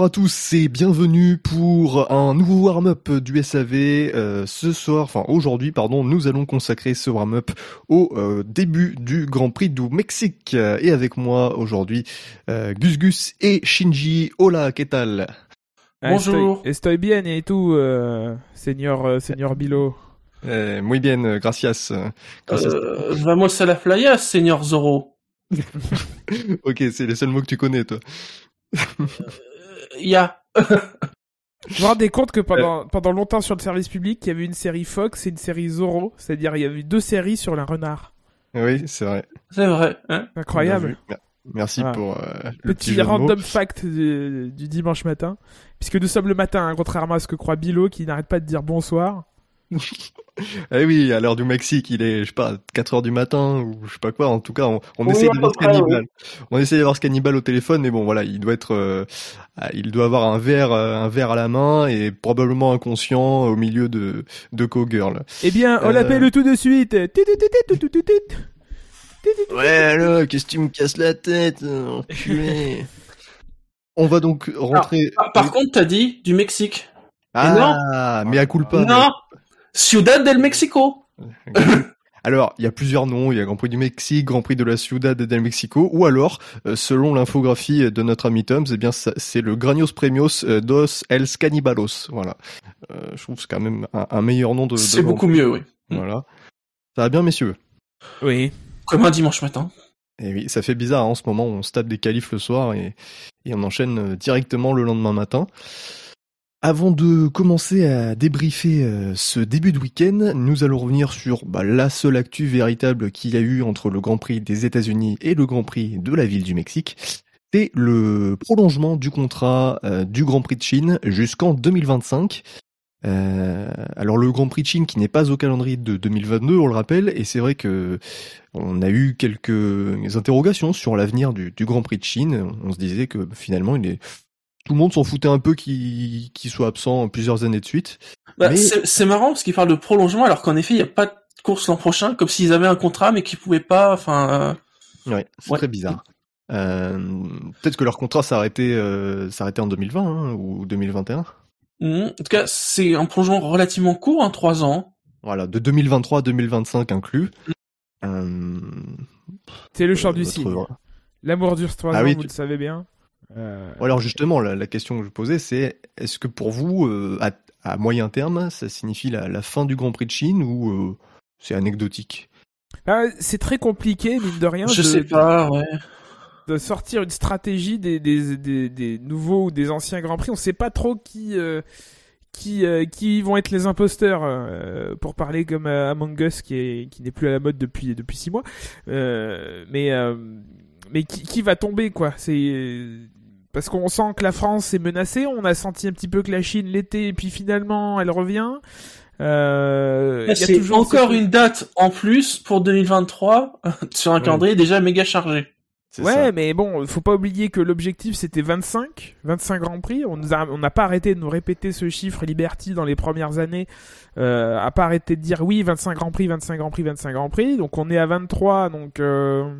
Bonjour à tous et bienvenue pour un nouveau warm-up du SAV. Euh, ce soir, enfin aujourd'hui, pardon, nous allons consacrer ce warm-up au euh, début du Grand Prix du Mexique. Et avec moi aujourd'hui, euh, Gus Gus et Shinji. Hola, ¿qué tal? Bonjour. Estoy, estoy bien et tout, euh, euh, señor Bilo? Eh, muy bien, gracias. gracias. Euh, vamos a la playa, Seigneur Zoro. ok, c'est les seuls mots que tu connais, toi. Ya. Vous vous rendez compte que pendant, pendant longtemps sur le service public, il y avait une série Fox et une série Zorro, c'est-à-dire il y avait deux séries sur la renard. Oui, c'est vrai. C'est vrai. Hein Incroyable. Merci Voilà. pour euh, le petit random fact du, du dimanche matin. Puisque nous sommes le matin, hein, contrairement à ce que croit Bilo, qui n'arrête pas de dire bonsoir. Eh oui, à l'heure du Mexique, il est, je sais pas, 4 heures du matin, ou je sais pas quoi. En tout cas, on, on Oui, essaye à d'avoir ce cannibale. On essaye d'avoir ce cannibale au téléphone, mais bon, voilà, il doit être, euh, ah, il doit avoir un verre, euh, un verre à la main et probablement inconscient au milieu de, de Cowgirl. Eh bien, on Euh. l'appelle tout de suite. Ouais, alors, qu'est-ce que tu me casses la tête, enculé On va donc rentrer. Par, par contre, t'as dit du Mexique. ah, mais à culpa. non. Ciudad del Mexico. Alors, il y a plusieurs noms. Il y a Grand Prix du Mexique, Grand Prix de la Ciudad del Mexico, ou alors, euh, selon l'infographie de notre ami Tom, eh bien, c'est le Granos Premios euh, dos Els Canibalos. Voilà. Euh, je trouve que c'est quand même un, un meilleur nom de. C'est beaucoup Prix. mieux, oui. Voilà. Ça va bien, messieurs? Oui. Comme un dimanche matin. Et oui, ça fait bizarre. hein, en ce moment, on se tape des qualifs le soir et, et on enchaîne directement le lendemain matin. Avant de commencer à débriefer euh, ce début de week-end, nous allons revenir sur bah, la seule actu véritable qu'il y a eu entre le Grand Prix des États-Unis et le Grand Prix de la ville du Mexique. C'est le prolongement du contrat euh, du Grand Prix de Chine jusqu'en 2025. Euh, alors le Grand Prix de Chine qui n'est pas au calendrier de 2022, on le rappelle, et c'est vrai que on a eu quelques interrogations sur l'avenir du, du Grand Prix de Chine. On se disait que finalement, il est... tout le monde s'en foutait un peu qu'il soit absent plusieurs années de suite. Bah, Mais- c'est, marrant parce qu'ils parlent de prolongement alors qu'en effet, il n'y a pas de course l'an prochain, comme s'ils avaient un contrat mais qu'ils pouvaient pas, enfin, euh, Ouais, c'est Ouais. très bizarre. Euh, Peut-être que leur contrat s'arrêtait euh, en 2020 hein, ou 2021. hmm. en tout cas, c'est un prolongement relativement court, hein, trois ans. Voilà, de 2023 à 2025 inclus. Euh, C'est le chant du votre- cygne. L'amour dure trois Ah ans, oui, vous tu- le savez bien. Euh, alors justement, la, la question que je posais, c'est est-ce que pour vous, euh, à, à moyen terme, ça signifie la, la fin du Grand Prix de Chine ou euh, c'est anecdotique? Ah, c'est très compliqué, mine de rien, Je de, sais pas, ouais. de sortir une stratégie des, des, des, des nouveaux ou des anciens Grands Prix. On sait pas trop qui, euh, qui, euh, qui vont être les imposteurs, euh, pour parler comme euh, Among Us, qui est qui n'est plus à la mode depuis depuis six mois. Euh, mais euh, mais qui, qui va tomber quoi? C'est parce qu'on sent que la France est menacée. On a senti un petit peu que la Chine l'était, et puis finalement elle revient. Euh, il y a c'est toujours encore ce- une date en plus pour 2023 sur un Ouais. calendrier déjà méga chargé. C'est Ouais, ça. mais bon, faut pas oublier que l'objectif c'était 25, 25 Grands Prix. On nous a, on n'a pas arrêté de nous répéter ce chiffre Liberty dans les premières années. Euh, a pas arrêté de dire oui, 25 Grands Prix, 25 Grands Prix, 25 Grands Prix. Donc on est à 23, donc euh,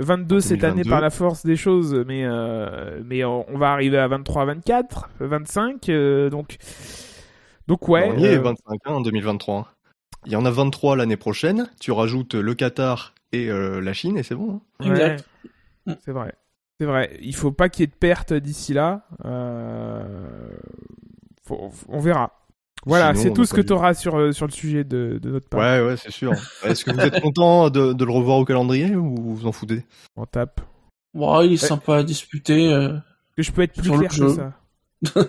22 cette année 2022. par la force des choses, mais euh, mais on, va arriver à 23, 24, 25. euh, donc donc ouais. on y est, euh, 25 hein, en 2023. Il y en a 23 l'année prochaine. Tu rajoutes le Qatar et euh, la Chine et c'est bon. hein. Ouais, Exact. C'est vrai. C'est vrai. Il faut pas qu'il y ait de pertes d'ici là. Euh... faut- on verra. Voilà, c'est tout ce que tu auras sur, euh, sur le sujet de, de notre part. Ouais, ouais, c'est sûr. Est-ce que vous êtes content de, de le revoir au calendrier ou vous vous en foutez? On tape. Bon, il est sympa à disputer. euh. Que je peux être plus clair que ça.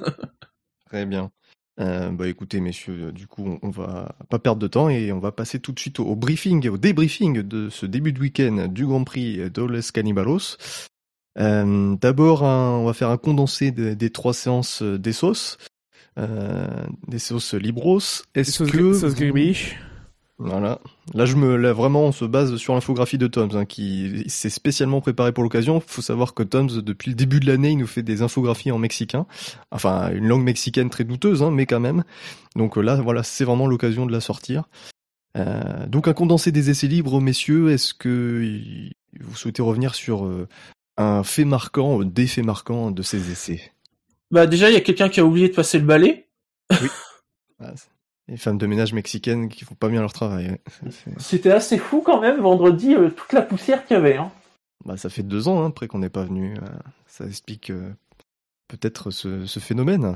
Très bien. Euh, bah écoutez messieurs, euh, du coup on, on va pas perdre de temps et on va passer tout de suite au, au briefing, au débriefing de ce début de week-end du Grand Prix d'Oles Canibalos. Euh, D'abord, on va faire un condensé de- des trois séances euh, des sauces, euh, des sauces Libros. Est-ce que sauce vous- gribiche. Voilà. Là, je me, là, vraiment, on se base sur l'infographie de Toms, hein, qui s'est spécialement préparé pour l'occasion. Faut savoir que Toms, depuis le début de l'année, il nous fait des infographies en mexicain. Enfin, une langue mexicaine très douteuse, hein, mais quand même. Donc euh, là, voilà, c'est vraiment l'occasion de la sortir. Euh, donc un condensé des essais libres, messieurs. Est-ce que vous souhaitez revenir sur euh, un fait marquant, euh, des faits marquants de ces essais? Bah déjà, il y a quelqu'un qui a oublié de passer le balai. Ah, c'est- les femmes de ménage mexicaines qui font pas bien leur travail. ouais. C'était assez fou quand même, vendredi, euh, toute la poussière qu'il y avait. Hein. Bah, ça fait deux ans hein, après qu'on n'est pas venu. euh, Ça explique euh, peut-être ce, ce phénomène.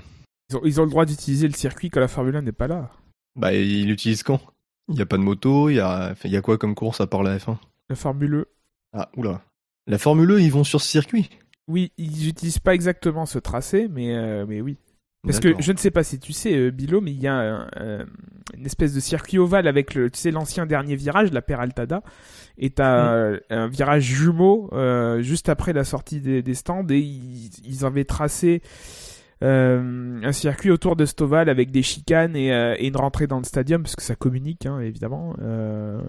Ils ont, ils ont le droit d'utiliser le circuit quand la Formule 1 n'est pas là. Bah, il utilise quand? Il y a pas de moto, il y a, enfin, il y a quoi comme course à part la F1 La Formule E. Ah, oula. La Formule E, ils vont sur ce circuit? Oui, ils utilisent pas exactement ce tracé, mais, euh, mais oui. Parce que je ne sais pas si tu sais, euh, Bilo, mais il y a un- une espèce de circuit ovale avec le, tu sais, l'ancien dernier virage, la Peraltada, et t'as euh, un virage jumeau euh, juste après la sortie des, des stands, et ils, ils avaient tracé euh, un circuit autour de cet ovale avec des chicanes et, euh, et une rentrée dans le stadium, parce que ça communique, hein, évidemment. Euh,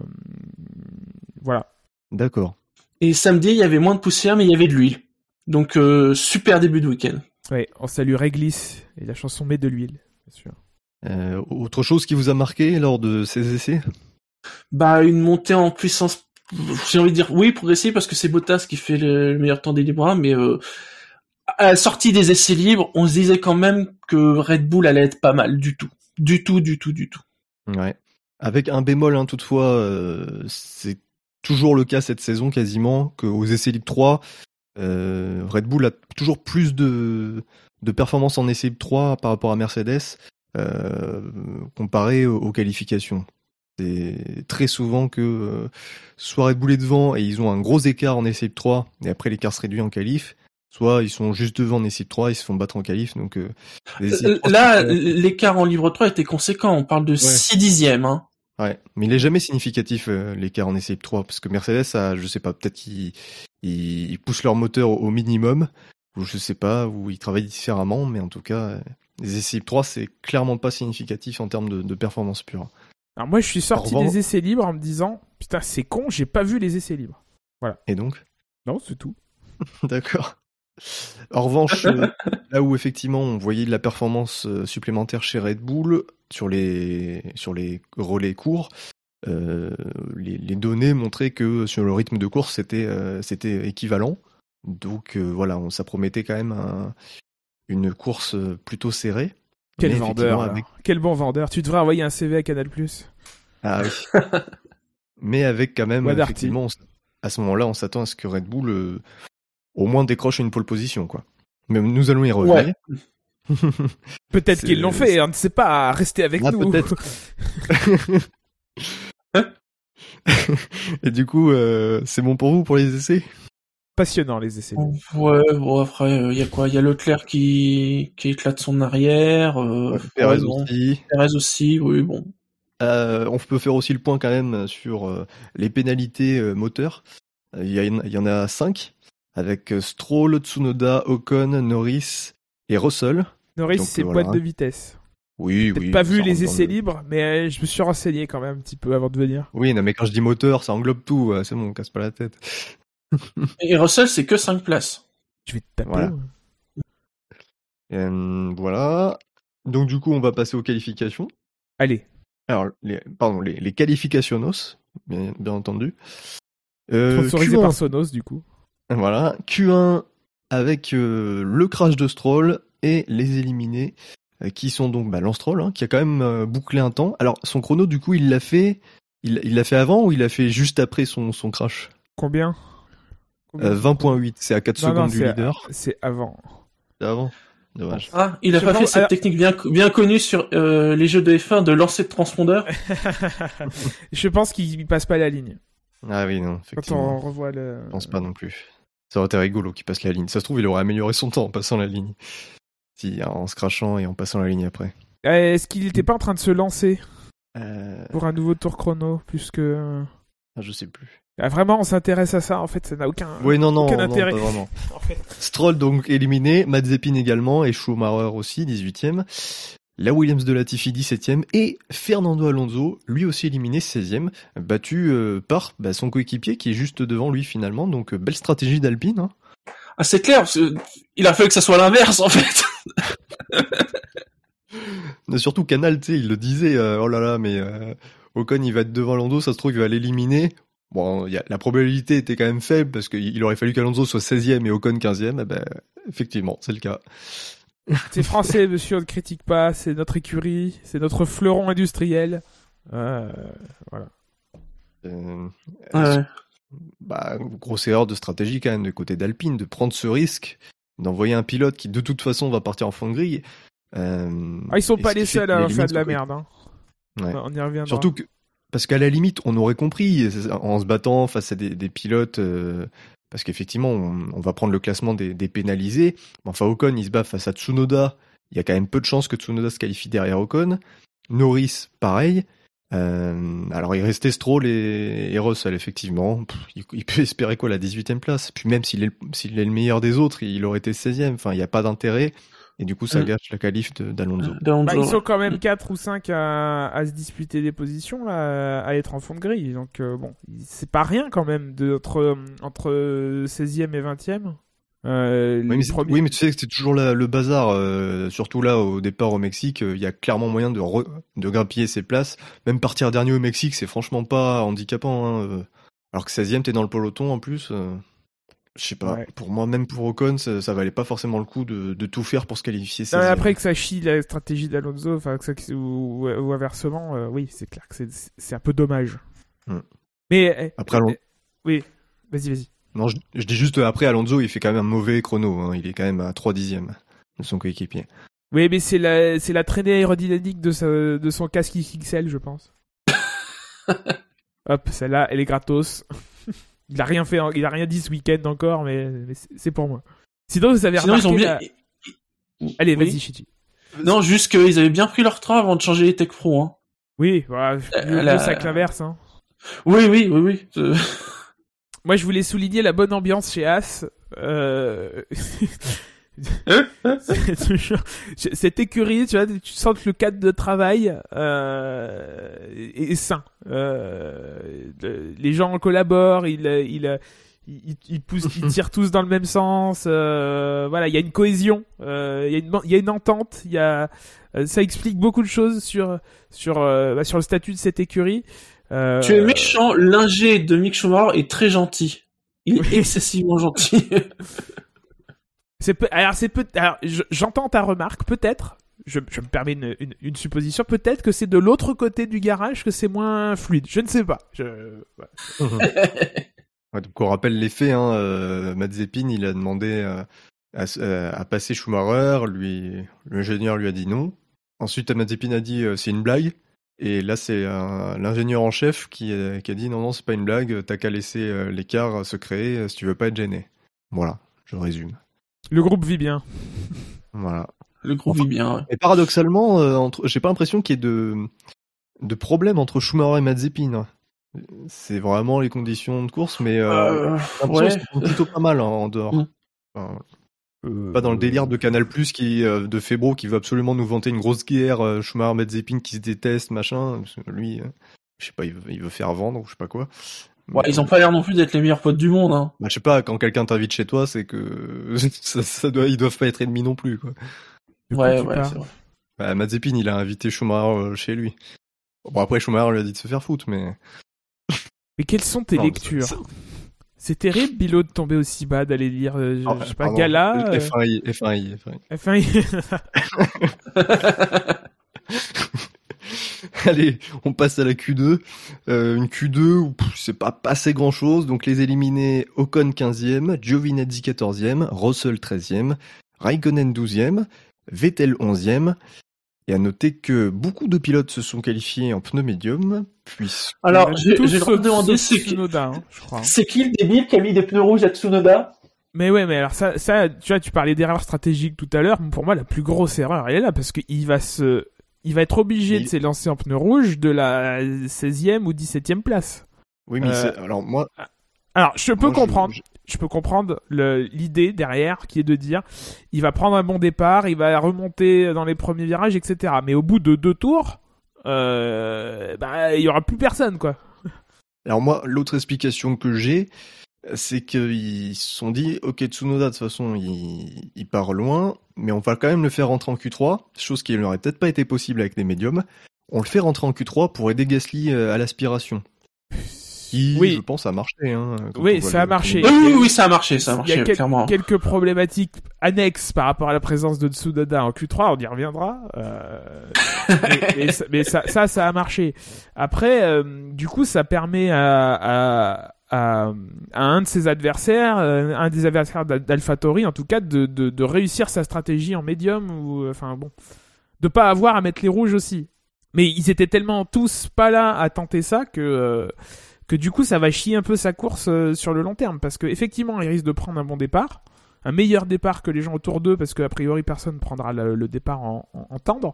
voilà. D'accord. Et samedi, il y avait moins de poussière, mais il y avait de l'huile. Donc, euh, super début de week-end. Ouais, on salue Réglisse et la chanson Met de l'huile, bien sûr. Euh, autre chose qui vous a marqué lors de ces essais? Bah, une montée en puissance, j'ai envie de dire oui, progressive, parce que c'est Bottas qui fait le, le meilleur temps des libres, mais euh, à la sortie des essais libres, on se disait quand même que Red Bull allait être pas mal du tout. Du tout, du tout, du tout. Ouais. Avec un bémol, hein, toutefois, euh, c'est toujours le cas cette saison quasiment, qu'aux essais libres 3, euh, Red Bull a toujours plus de, de performances en libres 3 par rapport à Mercedes, euh, comparé aux, aux qualifications. C'est très souvent que euh, soit Red Bull est devant et ils ont un gros écart en libres 3, et après l'écart se réduit en qualif, soit ils sont juste devant en libres 3, ils se font battre en qualif, donc... les essais libres 3, Là, l'écart en libre 3 était conséquent, on parle de 6 dixièmes. Hein. Ouais, mais il est jamais significatif euh, l'écart en essai libre 3 parce que Mercedes a, je sais pas, peut-être qu'ils ils, ils poussent leur moteur au, minimum ou je sais pas, ou ils travaillent différemment, mais en tout cas, euh, les essais libres 3 c'est clairement pas significatif en termes de, de performance pure. Alors moi, je suis sorti revanche- des essais libres en me disant, putain, c'est con, j'ai pas vu les essais libres. Et donc, Non, c'est tout. d'accord. En revanche, euh, là où effectivement on voyait de la performance supplémentaire chez Red Bull sur les sur les relais courts, euh, les, les données montraient que sur le rythme de course c'était euh, c'était équivalent. Donc euh, voilà, on, ça promettait quand même un- une course plutôt serrée. Quel Mais vendeur. avec- Quel bon vendeur. Tu devrais envoyer un CV à Canal+. Ah oui. Mais avec quand même, effectivement, on à ce moment-là, on s'attend à ce que Red Bull euh, au moins décroche une pole position, quoi. Mais nous allons y revenir. Peut-être qu'ils l'ont fait, on ne sait pas. Restez avec Ah, nous. peut-être. Et du coup, euh, c'est bon pour vous pour les essais? Passionnant les essais. Ouais, bon après, il y a quoi? Il y a Leclerc qui, qui éclate son arrière. Euh, Perez ouais, bon. aussi. Perez aussi, oui, bon. Euh, on peut faire aussi le point quand même sur euh, les pénalités euh, moteurs. Euh, Il y, y en a cinq avec euh, Stroll, Tsunoda, Ocon, Norris et Russell. Norris, c'est voilà. boîte de vitesse. Oui, Peut-être oui. pas vu les essais le- libres, mais euh, je me suis renseigné quand même un petit peu avant de venir. Oui, non, mais quand je dis moteur, ça englobe tout. euh, C'est bon, on casse pas la tête. Et Russell, c'est que 5 places. Je vais te taper. Voilà. Euh, voilà. Donc du coup, on va passer aux qualifications. Allez. Alors, les, pardon, les, les qualificationos, bien, bien entendu. Euh, Sponsorisé Q1, par Sonos, du coup. Voilà, Q1 avec euh, le crash de Stroll et les éliminés, euh, qui sont donc bah, Lance Stroll, hein, qui a quand même euh, bouclé un temps. Alors, son chrono, du coup, il l'a fait, il il l'a fait avant ou il l'a fait juste après son, son crash? Combien? Combien Euh, 20.8, c'est à 4 Non, non, secondes du c'est- leader. C'est avant. C'est avant? Dommage. Ah, il a Je pas fait cette alors- technique bien, bien connue sur euh, les jeux de F1 de lancer de transpondeur? je pense qu'il passe pas la ligne. Ah oui, non, Quand effectivement. on revoit le. Je pense pas non plus. Ça aurait été rigolo qu'il passe la ligne. Ça se trouve, il aurait amélioré son temps en passant la ligne. Si, en se crachant et en passant la ligne après. Euh, Est-ce qu'il était pas en train de se lancer Euh, pour un nouveau tour chrono plus que. ah, je sais plus. Ah, vraiment, on s'intéresse à ça. En fait, ça n'a aucun. Oui, non, non, aucun non, intérêt. pas vraiment. En fait. Stroll donc éliminé, Mazepin également et Schumacher aussi, 18ème. La Williams de Latifi 17ème et Fernando Alonso, lui aussi éliminé 16ème, battu euh, par bah, son coéquipier qui est juste devant lui finalement. Donc euh, belle stratégie d'Alpine. Hein. Ah, c'est clair, parce que il a fallu que ça soit l'inverse, en fait. Mais surtout Canal, tu sais, il le disait, euh, oh là là, mais euh, Ocon il va être devant Alonso, ça se trouve il va l'éliminer. Bon, il y a, la probabilité était quand même faible parce qu'il aurait fallu qu'Alonso soit 16ème et Ocon 15ème. Eh ben, effectivement, c'est le cas. C'est français, monsieur, on ne critique pas. C'est notre écurie, c'est notre fleuron industriel. Euh, voilà. Euh, Ouais. Bah, grosse erreur de stratégie quand même du côté d'Alpine de prendre ce risque d'envoyer un pilote qui de toute façon va partir en fond de grille. Euh, Ah, ils sont pas les seuls à faire de la merde. Hein. Ouais. On y reviendra. Surtout que parce qu'à la limite on aurait compris en se battant face à des, des pilotes euh, parce qu'effectivement on, on va prendre le classement des, des pénalisés. Enfin Ocon il se bat face à Tsunoda. Il y a quand même peu de chances que Tsunoda se qualifie derrière Ocon. Norris pareil. Euh, alors il restait Stroll et, et Russell effectivement. Pff, il, il peut espérer quoi la 18e place? Puis même s'il est, le- s'il est le meilleur des autres, il aurait été 16e. Enfin il n'y a pas d'intérêt. Et du coup ça Mm. gâche la qualif d'Alonso. D'Alonso. Bah, ils sont quand même 4 ou 5 à, à se disputer des positions, là, à être en fond de grille. Donc, euh, bon, c'est pas rien quand même de, entre, entre 16e et 20e. Euh, Oui mais, c'est- premiers- oui, mais tu sais que c'est toujours la- le bazar, euh, surtout là au départ au Mexique, euh, il y a clairement moyen de, re- de grappiller ses places. Même partir dernier au Mexique, c'est franchement pas handicapant. hein. Alors que 16ème, t'es dans le peloton en plus. Je sais pas, Ouais. pour moi, même pour Ocon, ça, ça valait pas forcément le coup de, de tout faire pour se qualifier. Non, mais 16e. après que ça chie la stratégie d'Alonso, enfin, ça- ou, ou inversement, oui, c'est clair que c'est- un peu dommage. Hmm. Mais, eh, Après, Alon- eh, oui, vas-y, vas-y. Non, je, je dis juste après, Alonso, il fait quand même un mauvais chrono. hein, Il est quand même à 3 dixièmes de son coéquipier. Oui, mais c'est la, c'est la traînée aérodynamique de, sa- de son casque XXL, je pense. Hop, celle-là, elle est gratos. il a rien fait, il a rien dit ce week-end encore, mais, mais c'est c'est pour moi. Sinon, vous avez Sinon, ils ont bien. la- Allez, Oui. vas-y, Chichi. Non, juste qu'ils avaient bien pris leur train avant de changer les Tech Pro. Hein. Oui, voilà, Euh, le, la- sac l'inverse. Hein. Oui, oui, oui, oui. Moi, je voulais souligner la bonne ambiance chez As. Euh... C'est toujours- Cette écurie, tu vois, tu sens que le cadre de travail euh, est est sain. Euh, le- les gens collaborent, ils, ils, ils, ils poussent, ils tirent tous dans le même sens. euh, voilà, il y a une cohésion, euh, il y a une, il y a une entente. Il y a, euh, ça explique beaucoup de choses sur sur euh, bah, sur le statut de cette écurie. Euh, Tu es méchant, l'ingé de Mick Schumacher est très gentil. Il est excessivement gentil. C'est peu... alors c'est peut alors je- j'entends ta remarque peut-être je, je me permets une, une, une supposition peut-être que c'est de l'autre côté du garage que c'est moins fluide je ne sais pas je... ouais. Ouais, donc on rappelle les faits, hein, euh, Mazepin, il a demandé euh, à, euh, à passer Schumacher, lui, l'ingénieur lui a dit non. Ensuite, Mazepin a dit euh, c'est une blague. Et là, c'est euh, l'ingénieur en chef qui, euh, qui a dit non, non, c'est pas une blague, t'as qu'à laisser euh, l'écart se créer euh, si tu veux pas être gêné. Voilà, je résume. le groupe vit bien Voilà. Le groupe Enfin, vit bien. ouais. Et paradoxalement, euh, entre... j'ai pas l'impression qu'il y ait de, de problème entre Schumacher et Mazepin. hein. C'est vraiment les conditions de course, mais euh, Euh, ouais. plutôt pas mal hein, en dehors. Mm. Enfin, pas dans le délire de Canal Plus qui euh, de Febro qui veut absolument nous vanter une grosse guerre, euh, Schumacher Mazepin qui se détestent, machin. Lui, euh, je sais pas, il veut, il veut faire vendre ou je sais pas quoi. Ouais, ils ont pas l'air non plus d'être les meilleurs potes du monde. Hein. Bah, je sais pas, quand quelqu'un t'invite chez toi, c'est que ça, ça doit, ils doivent pas être ennemis non plus, quoi. Ouais, ouais, c'est vrai. Bah, Mazepin, il a invité Schumacher euh, chez lui. Bon, après, Schumacher lui a dit de se faire foutre, mais. mais quelles sont tes Non, lectures? ça- c'est terrible Bilo de tomber aussi bas d'aller lire euh, je, Ah, je sais pas pardon. Gala euh, F1i, F1i, F1i. enfin Allez, on passe à la Q2. Euh, une Q2 où c'est pas passé grand chose. Donc les éliminés Ocon 15e, Giovinazzi 14e, Russell 13e, Raikkonen 12e, Vettel 11e. Et à noter que beaucoup de pilotes se sont qualifiés en pneu médium, puisque Alors, j'ai le demander, c'est qui, Tsunoda, hein, je crois c'est qui le débile qui a mis des pneus rouges à Tsunoda? Mais ouais, mais alors ça, ça, tu vois, tu parlais d'erreur stratégique tout à l'heure. Pour moi, la plus grosse erreur, elle est là parce qu'il va se, il va être obligé Il- de s'élancer en pneu rouge de la 16e ou 17e place. oui, mais Euh, c'est- alors moi, Alors, je peux moi, comprendre, je- je, peux comprendre l'idée derrière qui est de dire, il va prendre un bon départ, il va remonter dans les premiers virages, etc. Mais au bout de deux tours, euh, bah, il y aura plus personne, quoi. Alors moi, l'autre explication que j'ai, c'est qu'ils se sont dit, ok, Tsunoda, de toute façon, il, il part loin, mais on va quand même le faire rentrer en Q3, chose qui n'aurait peut-être pas été possible avec des médiums. On le fait rentrer en Q3 pour aider Gasly euh, à l'aspiration. qui, Oui. je pense, a marché. Hein, Oui, ça a le- marché. Oui, oui, oui, ça a marché, ça a Il y marché, a quel- clairement. quelques problématiques annexes par rapport à la présence de Tsunoda en Q3, on y reviendra. euh, mais mais ça, mais ça, ça, ça a marché. Après, euh, du coup, ça permet à, à, à, à un de ses adversaires, euh, un des adversaires d'Al- d'AlphaTauri, en tout cas, de, de, de réussir sa stratégie en médium ou, enfin bon, de pas avoir à mettre les rouges aussi. Mais ils étaient tellement tous pas là à tenter ça que euh, que du coup ça va chier un peu sa course euh, sur le long terme parce que effectivement il risque de prendre un bon départ, un meilleur départ que les gens autour d'eux parce qu'a priori personne prendra le, le départ en, en, en tendre.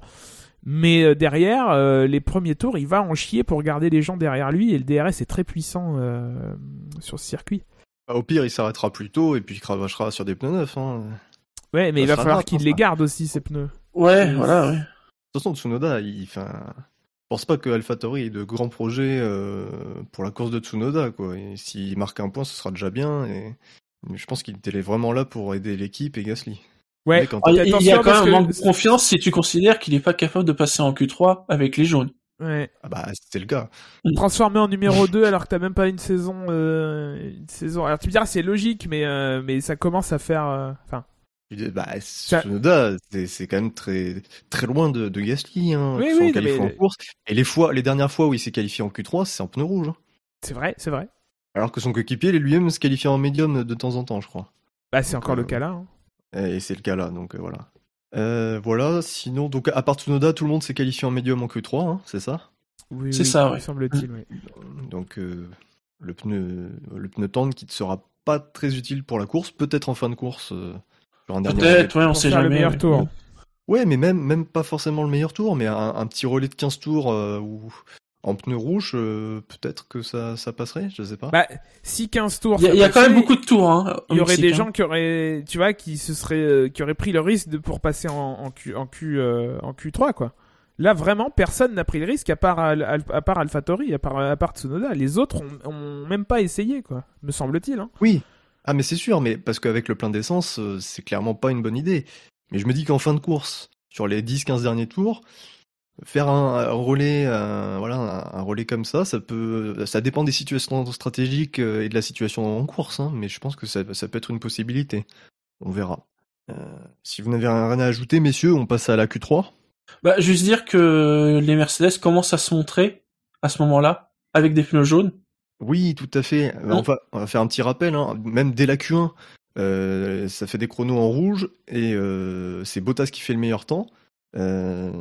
Mais euh, derrière, euh, les premiers tours, il va en chier pour garder les gens derrière lui et le DRS est très puissant euh, sur ce circuit. Bah, Au pire, il s'arrêtera plus tôt et puis il cravachera sur des pneus neufs. Hein. De Ouais, mais Ça il va falloir qu'il hein, les ça. garde aussi ces pneus. Ouais, Et- voilà, ouais. toute façon, Tsunoda, il, enfin, pense pas que AlphaTauri ait de grands projets euh, pour la course de Tsunoda. Quoi. Et s'il marque un point, ce sera déjà bien. Et je pense qu'il était vraiment là pour aider l'équipe et Gasly. Ouais. Quand- Ah, Il y a- quand même un que- manque de confiance si tu considères qu'il est pas capable de passer en Q3 avec les jaunes. Ouais. Ah bah, c'était le cas. transformé en numéro 2 alors que t'as même pas une saison euh, une saison alors tu me diras c'est logique mais euh, mais ça commence à faire enfin Je Bah, Tsunoda, c'est quand même très, très loin de, de Gasly, hein, Oui, oui, mais- en course. Et les fois, les dernières fois où il s'est qualifié en Q3, c'est en pneu rouge. hein. c'est vrai c'est vrai Alors que son coéquipier, il est lui-même se qualifié en médium de temps en temps, je crois. bah c'est encore Euh, le cas là hein. Et c'est le cas là, donc euh, voilà. Euh, voilà, sinon, donc à part Tsunoda, tout le monde s'est qualifié en médium en Q3, hein, c'est ça? Oui, C'est oui, ça, ouais. semble-t-il oui. Donc euh, le pneu le pneu tendre qui ne sera pas très utile pour la course, peut-être en fin de course Peut-être, ouais, on sait jamais. le meilleur ouais. tour Ouais, mais même même pas forcément le meilleur tour, mais un, un petit relais de 15 tours euh, ou en pneu rouge, euh, peut-être que ça ça passerait, je sais pas. bah si 15 tours Il y a, ça il y a quand même beaucoup de tours. Hein, il y au aurait des hein. gens qui auraient tu vois qui se seraient euh, qui auraient pris le risque de pour passer en, en Q en Q euh, en Q3 quoi Là, vraiment, personne n'a pris le risque à part, Al- Al- à part AlphaTauri, à part, à part Tsunoda. Les autres ont, ont même pas essayé, quoi. Me semble-t-il. Hein. Oui. Ah mais c'est sûr, mais parce qu'avec le plein d'essence, euh, c'est clairement pas une bonne idée. Mais je me dis qu'en fin de course, sur les 10-15 derniers tours, faire un, relais, un, voilà, un, relais comme ça, ça peut, ça dépend des situations stratégiques euh, et de la situation en course, hein, mais je pense que ça, peut être une possibilité. On verra. Euh, si vous n'avez rien à ajouter, messieurs, on passe à la Q3. Bah, juste dire que les Mercedes commencent à se montrer à ce moment-là avec des pneus jaunes. Oui, tout à fait. On va, on va faire un petit rappel, hein. même dès la Q1, euh, ça fait des chronos en rouge et euh, c'est Bottas qui fait le meilleur temps. Euh,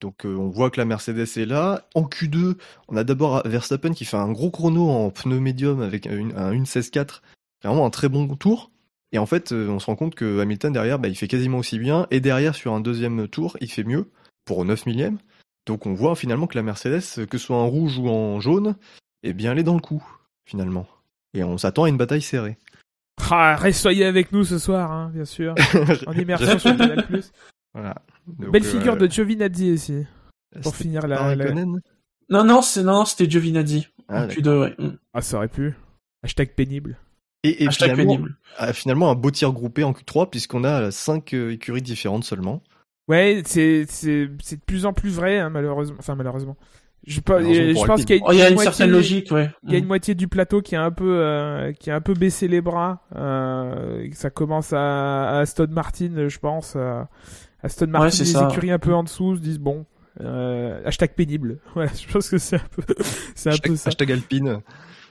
donc on voit que la Mercedes est là. En Q2, on a d'abord Verstappen qui fait un gros chrono en pneu médium avec une, un 1.16.4, vraiment un très bon tour. Et en fait, on se rend compte que Hamilton derrière, bah, il fait quasiment aussi bien. Et derrière, sur un deuxième tour, il fait mieux pour 9 millième. Donc on voit finalement que la Mercedes, que ce soit en rouge ou en jaune, eh bien elle est dans le coup, finalement. Et on s'attend à une bataille serrée. Ah, soyez avec nous ce soir, hein, bien sûr. En immersion sur Canal+. voilà. Donc, Belle euh, figure de Giovinazzi aussi, pour c'était finir la... Non, non, c'est non, c'était Giovinazzi. Ah, en Q2, ouais. Mm. Ah, ça aurait pu. Hashtag pénible. Et, et Hashtag finalement, pénible. ah, finalement, un beau tir groupé en Q3, puisqu'on a 5 écuries différentes seulement. Ouais, c'est c'est c'est de plus en plus vrai, hein, malheureusement. Enfin, malheureusement. Je, pas- pense Alpine. qu'il y a, Oh, y a une moitié- certaine logique, ouais. Il y a une Mm. moitié du plateau qui a un peu euh, qui a un peu baissé les bras. Euh, ça commence à, à Aston Martin, je pense. À Aston Martin, les ça. écuries un peu en dessous se disent bon. Euh, hashtag pénible. Voilà, je pense que c'est un peu, c'est un Hashtag, peu ça. hashtag Alpine.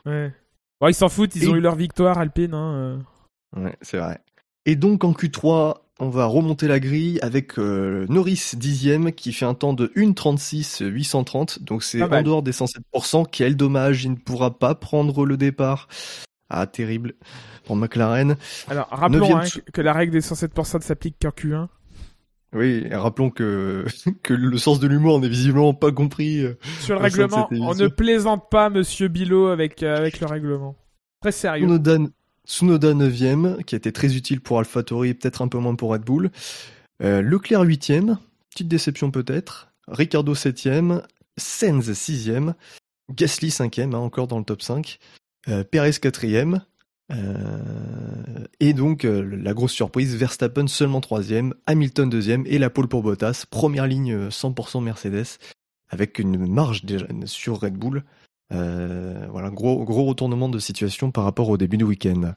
Ouais. Bon, ils s'en foutent, ils Et- ont eu leur victoire Alpine. Hein. euh. Ouais, c'est vrai. Et donc en Q3, on va remonter la grille avec euh, Norris dixième qui fait un temps de 1.36 830. Donc c'est en dehors des 107%. Quel dommage, il ne pourra pas prendre le départ. Ah, terrible pour McLaren. Alors, rappelons hein, que, la règle des 107% ne s'applique qu'en Q1. Oui, et rappelons que, que le sens de l'humour n'est visiblement pas compris. euh, Sur le règlement, on ne plaisante pas, Monsieur Bilot, avec, euh, avec le règlement. Très sérieux. Tsunoda, Tsunoda 9ème, qui a été très utile pour AlphaTauri peut-être un peu moins pour Red Bull. Euh, Leclerc 8ème, petite déception peut-être. Ricardo 7ème. Sainz 6ème. Gasly 5ème, hein, encore dans le top 5. Euh, Perez 4ème. Euh, et donc, euh, la grosse surprise, Verstappen seulement 3ème. Hamilton 2ème. Et la pole pour Bottas. Première ligne euh, 100% Mercedes. Avec une marge déjà sur Red Bull. Voilà, gros gros retournement de situation par rapport au début du week-end.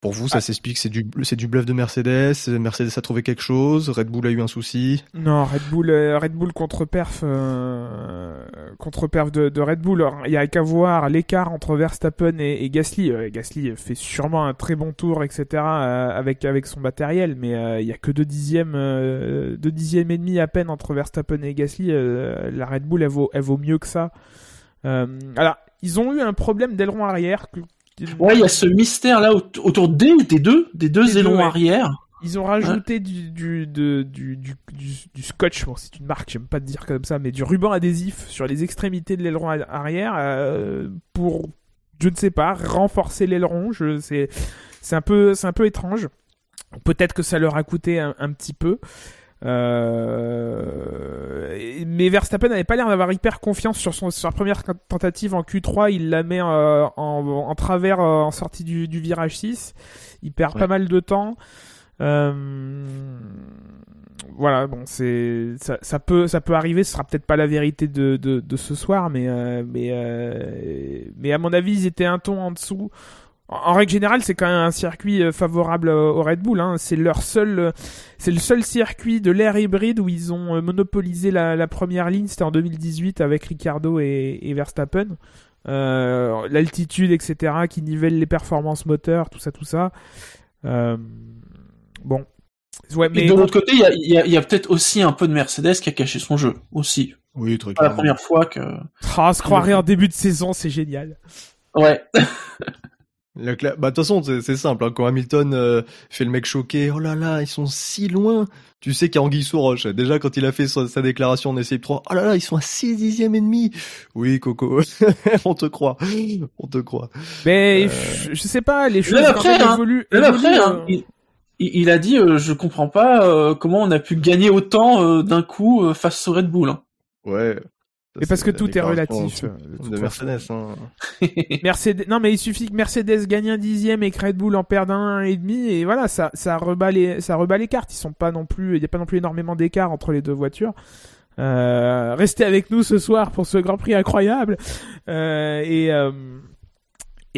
Pour vous, ça ah. s'explique, c'est du, c'est du bluff de Mercedes. Mercedes a trouvé quelque chose. Red Bull a eu un souci. Non, Red Bull, euh, Red Bull contre perf, euh, contre perf de, de, Red Bull. Il y a qu'à voir l'écart entre Verstappen et, et Gasly. Euh, Gasly fait sûrement un très bon tour, etc. avec avec son matériel, mais il y a que deux dixièmes, deux dixièmes et demi à peine entre Verstappen et Gasly. la Red Bull, elle vaut, elle vaut mieux que ça. Alors, ils ont eu un problème d'aileron arrière Ouais, il y a ce mystère là autour des, des deux, des deux ailerons arrière? Ils ont rajouté du, du, du, du, du, scotch, bon c'est une marque, j'aime pas te dire comme ça, mais du ruban adhésif sur les extrémités de l'aileron arrière euh, pour, je ne sais pas, renforcer l'aileron. C'est, un peu, un peu étrange. Peut-être que ça leur a coûté un, un petit peu. Euh, mais Verstappen n'avait pas l'air d'avoir hyper confiance sur, son, sa première tentative en Q3. Il la met euh, en, en, travers euh, en sortie du, du, virage 6. Il perd pas mal de temps. voilà, bon, c'est ça, ça, peut ça peut arriver. Ce sera peut-être pas la vérité de, de, de ce soir, mais mais mais à mon avis, ils étaient un ton en dessous en règle générale, c'est quand même un circuit euh, favorable au Red Bull. Hein. C'est leur seul, euh, c'est le seul circuit de l'ère hybride où ils ont euh, monopolisé la, première ligne. C'était en 2018 avec Ricardo et, Verstappen. L'altitude, etc., qui nivelle les performances moteurs, tout ça, tout ça. bon. Ouais, mais... Et de l'autre côté, il y a, peut-être aussi un peu de Mercedes qui a caché son jeu aussi. Oui, très Pas la première fois que. Ah, se croirait en début de saison, c'est génial. Ouais. Bah, de toute façon, c'est simple. Hein. Quand Hamilton euh, fait le mec choqué, oh là là, ils sont si loin. Tu sais qu'il y a Anguille sous roche. Déjà, quand il a fait sa, déclaration en essai 3, oh là là, ils sont à 6 dixièmes et demi. Oui, Coco, on te croit. On te croit. Mais euh, je, sais pas, les choses après, hein, évoluent. Hein, il, il, a dit, euh, je comprends pas comment on a pu gagner autant d'un coup face au Red Bull. Hein. Mais parce que tout est relatif. De, Mercedes. Hein. Mercedes. Non, mais il suffit que Mercedes gagne un dixième et que Red Bull en perde un et demi et voilà, ça, ça rebat les, ça rebat les cartes. Ils sont pas non plus, il y a pas non plus énormément d'écart entre les deux voitures. Euh, restez avec nous ce soir pour ce Grand Prix incroyable. Euh, et euh,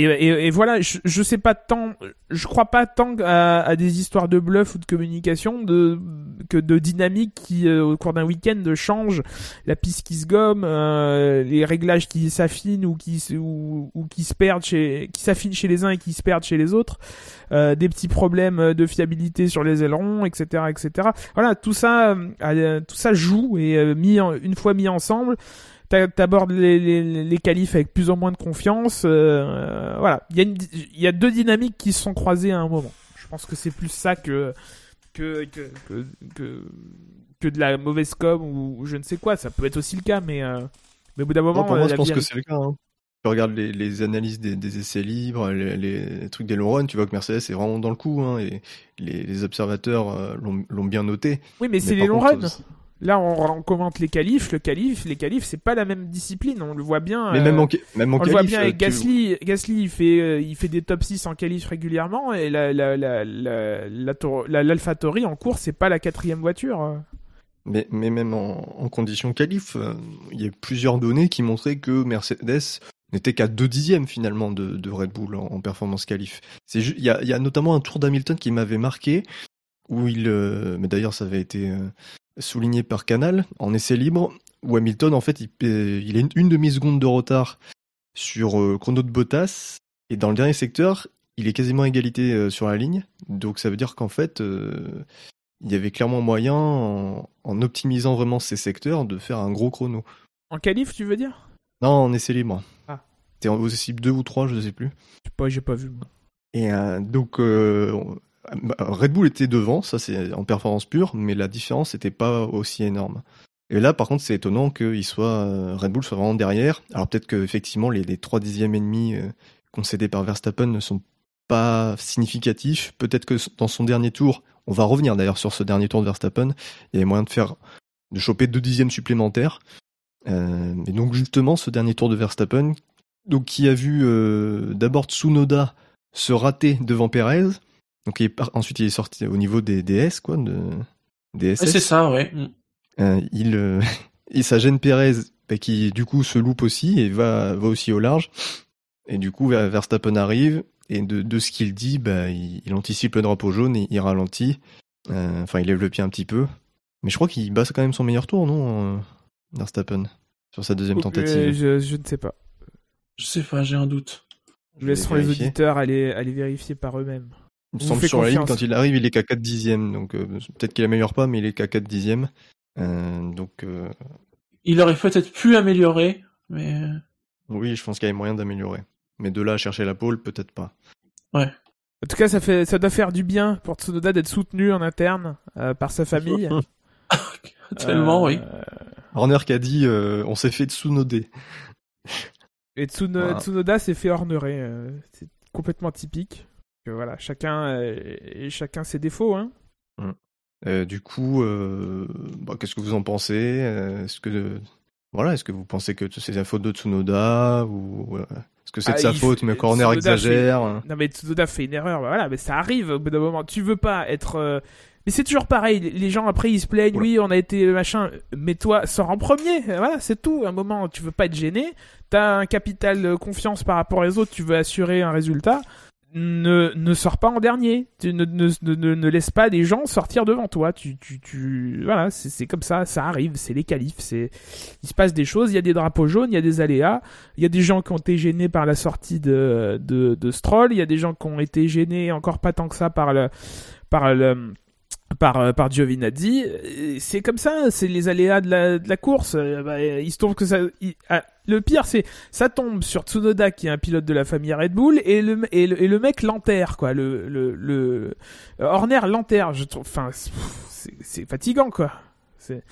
et, voilà, je, je sais pas tant, je crois pas tant à, des histoires de bluff ou de communication de, que de dynamique qui, euh, au cours d'un week-end, change la piste qui se gomme, euh, les réglages qui s'affinent ou qui, ou, qui se perdent chez, qui s'affinent chez les uns et qui se perdent chez les autres, euh, des petits problèmes de fiabilité sur les ailerons, etc., etc. Voilà, tout ça, tout ça joue et mis une fois mis ensemble t'abordes les, les, les qualifs avec plus ou moins de confiance. Euh, voilà, il y, a il y a deux dynamiques qui se sont croisées à un moment. Je pense que c'est plus ça que que, que, que, que, de la mauvaise com ou, je ne sais quoi. Ça peut être aussi le cas, mais, euh, mais au bout d'un moment. pour moi, je pense que c'est le cas. Hein. Tu regardes les, les analyses des, des, essais libres, les, les trucs des long tu vois que Mercedes est vraiment dans le coup, hein, et les, les observateurs euh, l'ont bien noté. Oui, mais, c'est les long runs. Là, on, commente les qualifs. Le qualif, les qualifs, c'est pas la même discipline. On le voit bien. Mais même en, même en on le voit bien avec Gasly. Gasly, il fait, euh, il fait des top 6 en qualif régulièrement. Et la, la, la, la, en course, c'est pas la quatrième voiture. Mais, mais même en, en conditions qualif, euh, il y a plusieurs données qui montraient que Mercedes n'était qu'à deux dixièmes finalement de, de Red Bull en, performance qualif. Il y a, y a notamment un tour d'Hamilton qui m'avait marqué où il, euh, mais d'ailleurs ça avait été souligné par Canal en essai libre, où Hamilton, en fait, il, il a une, demi-seconde de retard sur euh, chrono de Bottas, et dans le dernier secteur, il est quasiment à égalité euh, sur la ligne. Donc ça veut dire qu'en fait, euh, il y avait clairement moyen, en, optimisant vraiment ces secteurs, de faire un gros chrono. En qualif, tu veux dire? Non, en essai libre. Ah. T'es en essai 2 ou 3, je sais plus. Pas, j'ai pas vu. Et donc, bah, Red Bull était devant, ça c'est en performance pure, mais la différence n'était pas aussi énorme. Et là, par contre, c'est étonnant que soit euh, Red Bull soit vraiment derrière. Alors peut-être que effectivement les, les 3 dixièmes ennemis euh, concédés par Verstappen ne sont pas significatifs. Peut-être que dans son dernier tour, on va revenir d'ailleurs sur ce dernier tour de Verstappen, il y avait moyen de faire de choper 2 dixièmes supplémentaires. Euh, et donc justement, ce dernier tour de Verstappen, qui a vu d'abord Tsunoda se rater devant Perez, donc ensuite il est sorti au niveau des DS quoi, de des C'est ça, ouais. Mm. Euh, il, euh, ça gêne Perez bah, qui du coup se loupe aussi et va, va aussi au large. Et du coup, Verstappen arrive et de, de ce qu'il dit, bah, il, il, anticipe le drapeau jaune et il ralentit. Euh, enfin, il lève le pied un petit peu. Mais je crois qu'il bat quand même son meilleur tour, non Verstappen sur sa deuxième tentative. je, je, ne sais pas. Je sais pas, j'ai un doute. Je laisserai les auditeurs aller, aller vérifier par eux-mêmes. Il me semble sur la ligne, quand il arrive, il est qu'à 4 dixièmes. Donc euh, peut-être qu'il améliore pas, mais il est qu'à 4 dixièmes. Euh, donc. Euh... Il aurait peut-être pu améliorer, mais. Oui, je pense qu'il y avait moyen d'améliorer. Mais de là à chercher la pole, peut-être pas. Ouais. En tout cas, ça, fait, ça doit faire du bien pour Tsunoda d'être soutenu en interne euh, par sa famille. Tellement, oui. Horner qui a dit on s'est fait Tsunodé. Et Tsuno, voilà. Tsunoda s'est fait ornerer. c'est complètement typique. Que voilà, chacun, et chacun ses défauts. Hein. Mm. Euh, du coup, euh, bah, qu'est-ce que vous en pensez? Est-ce que voilà, est-ce que vous pensez que c'est la faute de Tsunoda ou est-ce que c'est de ah, sa faute? Mais Corner Tsunoda exagère fait... Non mais Tsunoda fait une erreur, bah, voilà, mais ça arrive au bout d'un moment. Tu veux pas être euh... mais c'est toujours pareil, les gens après ils se plaignent, oui, on a été machin, mais toi sors en premier, voilà, c'est tout. Un moment, tu veux pas être gêné, t'as un capital confiance par rapport aux autres, tu veux assurer un résultat ne, ne sors pas en dernier. Tu ne, ne, ne, ne, laisse pas des gens sortir devant toi. Tu, tu, tu... Voilà, c'est comme ça, ça arrive, c'est les qualifs. C'est... Il se passe des choses, il y a des drapeaux jaunes, il y a des aléas, il y a des gens qui ont été gênés par la sortie de, de, de Stroll, il y a des gens qui ont été gênés encore pas tant que ça par le, par le, par euh, par Giovinazzi. C'est comme ça, c'est les aléas de la, de la course. Euh, bah, il se trouve que ça. Ah, le pire, c'est ça tombe sur Tsunoda qui est un pilote de la famille Red Bull et le et le, et le mec l'enterre quoi. Le le, le Horner l'enterre. Je trouve. Enfin, c'est fatigant quoi. C'est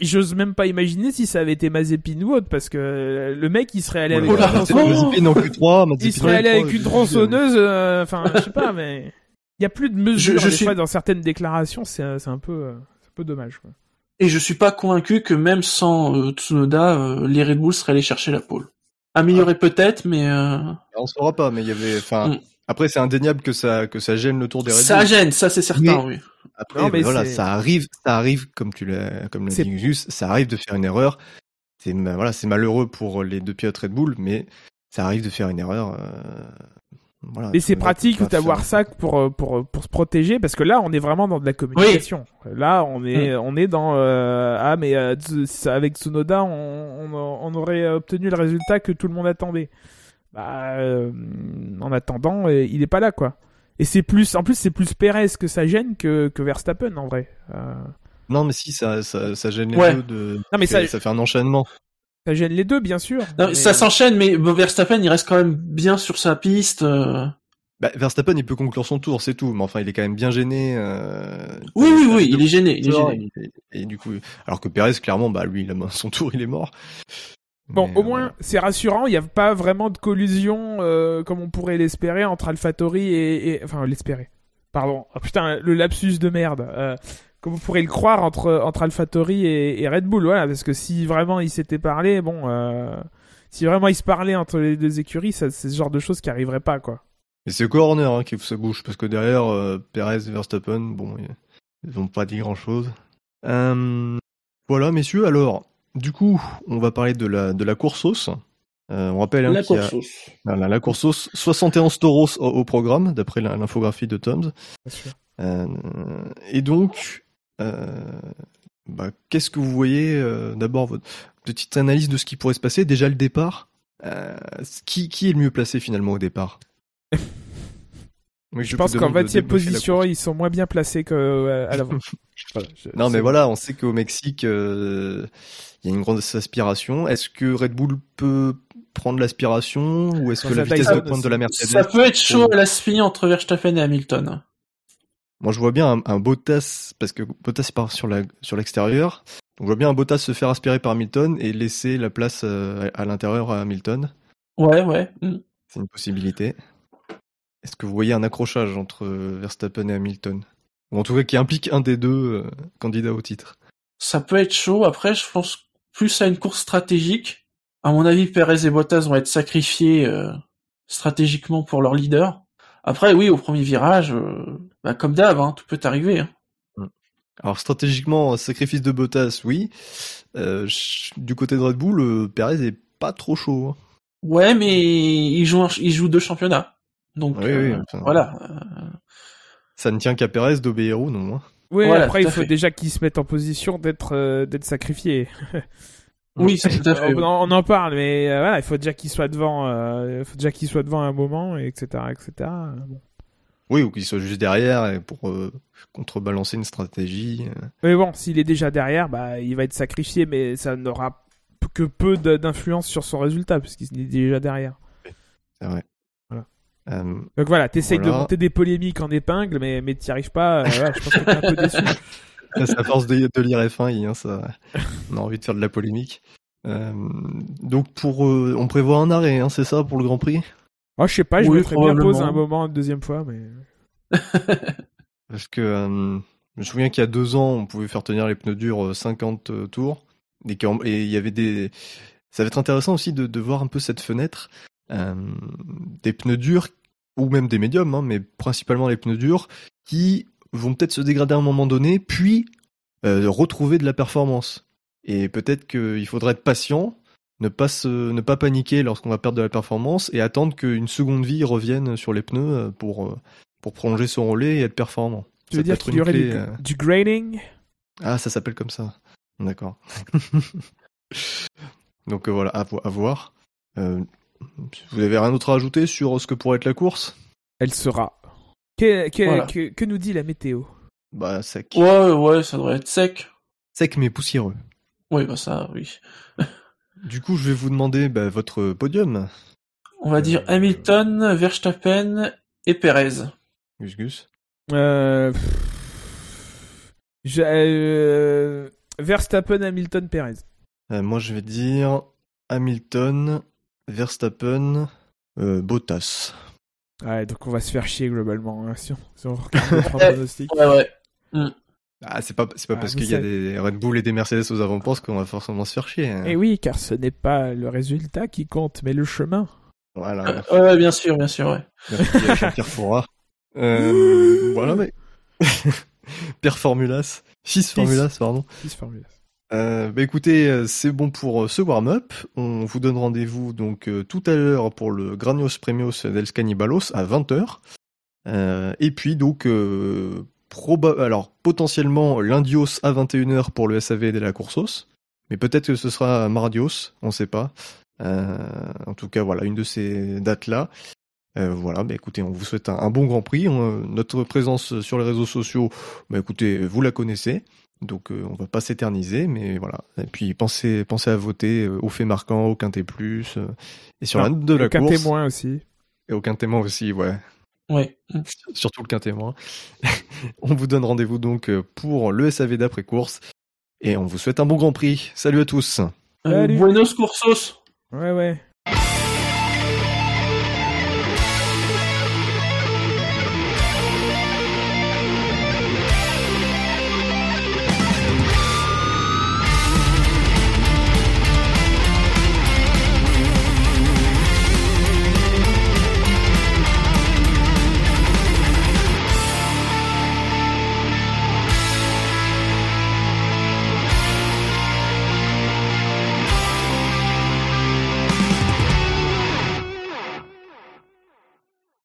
J'ose même pas imaginer si ça avait été Mazepin ou autre, parce que le mec, il serait allé avec, oh là, Mazepin en Q3, il serait allé avec une tronçonneuse, euh, enfin, je sais pas, mais il y a plus de mesures je, je suis... fois dans certaines déclarations, c'est un peu un peu dommage. Quoi. Et je suis pas convaincu que même sans euh, Tsunoda, euh, les Red Bull seraient allés chercher la pole. Améliorer ah. peut-être, mais euh... on saura pas. Mais il y avait, enfin, mm. après c'est indéniable que ça que ça gêne le tour des Red Bull. Ça gêne, ça c'est certain, mais... oui. Après, non, mais voilà, ça arrive, ça arrive comme tu l'as, comme le dit juste, ça arrive de faire une erreur. C'est voilà, c'est malheureux pour les deux pilotes Red Bull, mais ça arrive de faire une erreur. Euh... Voilà, mais c'est pratique d'avoir ça pour, euh, pour, pour se protéger parce que là on est vraiment dans de la communication. Oui. Là on est mm. on est dans euh, ah mais euh, avec Tsunoda on, on, on, aurait obtenu le résultat que tout le monde attendait. Bah euh, en attendant il est pas là quoi. Et c'est plus en plus c'est plus Perez que ça gêne que que Verstappen en vrai. Non mais si ça ça, ça gêne les ouais. deux de non, mais ça... ça fait un enchaînement. Ça gêne les deux, bien sûr. Non, mais... Ça s'enchaîne, mais Verstappen, il reste quand même bien sur sa piste. Euh... Bah, Verstappen, il peut conclure son tour, c'est tout. Mais enfin, il est quand même bien gêné. Euh... Oui, oui, oui, il est gêné. Il est gêné. Et, et, du coup, alors que Perez, clairement, bah lui, il a son tour, il est mort. Bon, mais, au moins, euh... c'est rassurant. Il n'y a pas vraiment de collusion euh, comme on pourrait l'espérer entre AlphaTauri et, et... enfin l'espérer. Pardon. Oh, putain, le lapsus de merde. Euh, comme vous pourrez le croire entre entre AlphaTauri et, et Red Bull voilà parce que si vraiment ils s'étaient parlé bon euh, si vraiment ils se parlaient entre les deux écuries c'est ce genre de choses qui arriverait pas quoi. Et c'est Corner hein, qui sa bouche parce que derrière euh, Perez et Verstappen bon ils n'ont pas dit grand chose euh, voilà messieurs alors du coup on va parler de la de la course euh, on rappelle hein, la, course a... la, la course 71 tauros au, au programme d'après l'infographie de Toms. Euh, et donc euh, bah, qu'est-ce que vous voyez euh, D'abord, votre petite analyse de ce qui pourrait se passer. Déjà le départ. Euh, qui, qui est le mieux placé finalement au départ? Je, je pense qu'en 20 position, ils sont moins bien placés qu'à l'avant. voilà, non, mais voilà, on sait qu'au Mexique, euh, il y a une grande aspiration. Est-ce que Red Bull peut prendre l'aspiration ou est-ce que la vitesse de pointe de la Mercedes Ça peut être chaud à la entre Verstappen et Hamilton. Moi, je vois bien un, un Bottas, parce que Bottas part sur la sur l'extérieur. Donc, je vois bien un Bottas se faire aspirer par Hamilton et laisser la place euh, à l'intérieur à Hamilton. Ouais, ouais. Mm. C'est une possibilité. Est-ce que vous voyez un accrochage entre Verstappen et Hamilton? Ou en tout cas qui implique un des deux euh, candidats au titre? Ça peut être chaud. Après, je pense plus à une course stratégique. À mon avis, Perez et Bottas vont être sacrifiés euh, stratégiquement pour leur leader. Après, oui, au premier virage, euh, bah, comme d'hab, hein, tout peut arriver. Hein. Alors stratégiquement, sacrifice de Bottas, oui. Euh, du côté de Red Bull, euh, Perez est pas trop chaud. hein. Ouais, mais il joue, un ch- il joue deux championnats. Donc, Oui, euh, oui, enfin, voilà. Ça ne tient qu'à Perez d'obéir ou non. hein. Oui, Voilà, après il faut fait. déjà qu'il se mette en position d'être euh, d'être sacrifié. Oui, c'est tout à fait. on, en- on en parle, mais euh, voilà, il faut déjà qu'il soit devant, euh, il faut déjà qu'il soit devant à un moment, et etc., etc. Bon. Oui, ou qu'il soit juste derrière et pour euh, contrebalancer une stratégie. euh. Mais bon, s'il est déjà derrière, bah, il va être sacrifié, mais ça n'aura que peu de- d'influence sur son résultat, puisqu'il est déjà derrière. C'est vrai. Voilà. Euh, Donc voilà, t'essayes de Voilà. monter des polémiques en épingle, mais, mais t'y arrives pas. euh, voilà, je pense que t'es un peu déçu. à force de, de lire F1, Guy, hein, ça, on a envie de faire de la polémique. Euh, donc pour, euh, on prévoit un arrêt, hein, c'est ça pour le Grand Prix? Moi, je sais pas, je Oui, me ferais bien pause probablement. un moment une deuxième fois, mais. Parce que euh, je me souviens qu'il y a deux ans, on pouvait faire tenir les pneus durs euh, 50 euh, tours. Et il y avait des. Ça va être intéressant aussi de, de voir un peu cette fenêtre. euh, des pneus durs, ou même des médiums, hein, mais principalement les pneus durs, qui vont peut-être se dégrader à un moment donné, puis euh, retrouver de la performance. Et peut-être qu'il faudrait être patient, ne pas, se, ne pas paniquer lorsqu'on va perdre de la performance, et attendre qu'une seconde vie revienne sur les pneus euh, pour, euh, pour prolonger son relais et être performant. Tu veux dire être qu'il y aurait clé, du, euh, du grading Ah, ça s'appelle comme ça. D'accord. Donc euh, voilà, à, à voir. Vous avez rien d'autre à ajouter sur ce que pourrait être la course? Elle sera. Que, que, Voilà. que, que nous dit la météo? Bah sec. Ouais, ouais, ça devrait être sec. Sec mais poussiéreux. Oui, bah ça, oui. Du coup, je vais vous demander bah, votre podium, On va dire Euh, Hamilton, Verstappen et Perez. Gus Gus. euh... je- euh, Verstappen, Hamilton, Perez. Euh, moi, je vais dire Hamilton, Verstappen, euh, Bottas. Ouais, donc on va se faire chier globalement hein, si, on, si on regarde les trois pronostics. Ouais, ouais. Ah, c'est pas, c'est pas Ah, parce qu'il y a des Red Bull et des Mercedes aux avant-postes qu'on va forcément se faire chier. hein. Et Eh oui, car ce n'est pas le résultat qui compte, mais le chemin. Voilà. Ouais, ouais, bien sûr, bien sûr, ouais. Merci à Jean-Pierre Fourard. Euh, voilà, mais. Père Formulas. Fils Formulas, pardon. Fils Formule. Euh, bah écoutez, euh, c'est bon pour euh, ce warm-up. On vous donne rendez-vous donc euh, tout à l'heure pour le Granios Premios del Canibalos à 20h. Euh, et puis donc, euh, proba- alors potentiellement l'Indios à 21h pour le SAV de la Coursos. Mais peut-être que ce sera Mardios, on sait pas. En tout cas, voilà, une de ces dates-là. Euh, voilà, bah écoutez, on vous souhaite un, un bon Grand Prix. On- notre présence sur les réseaux sociaux, bah écoutez, vous la connaissez. Donc euh, on va pas s'éterniser, mais voilà. Et puis pensez, pensez à voter euh, au fait marquant, au quintet plus, euh, et sur la note de la Aucun course. témoin aussi. Et aucun témoin aussi, ouais. Ouais. Surtout le quintet moins. on vous donne rendez-vous donc euh, pour le SAV d'après course. Et on vous souhaite un bon Grand Prix. Salut à tous. Euh, Salut. Buenos Cursos. Ouais, ouais.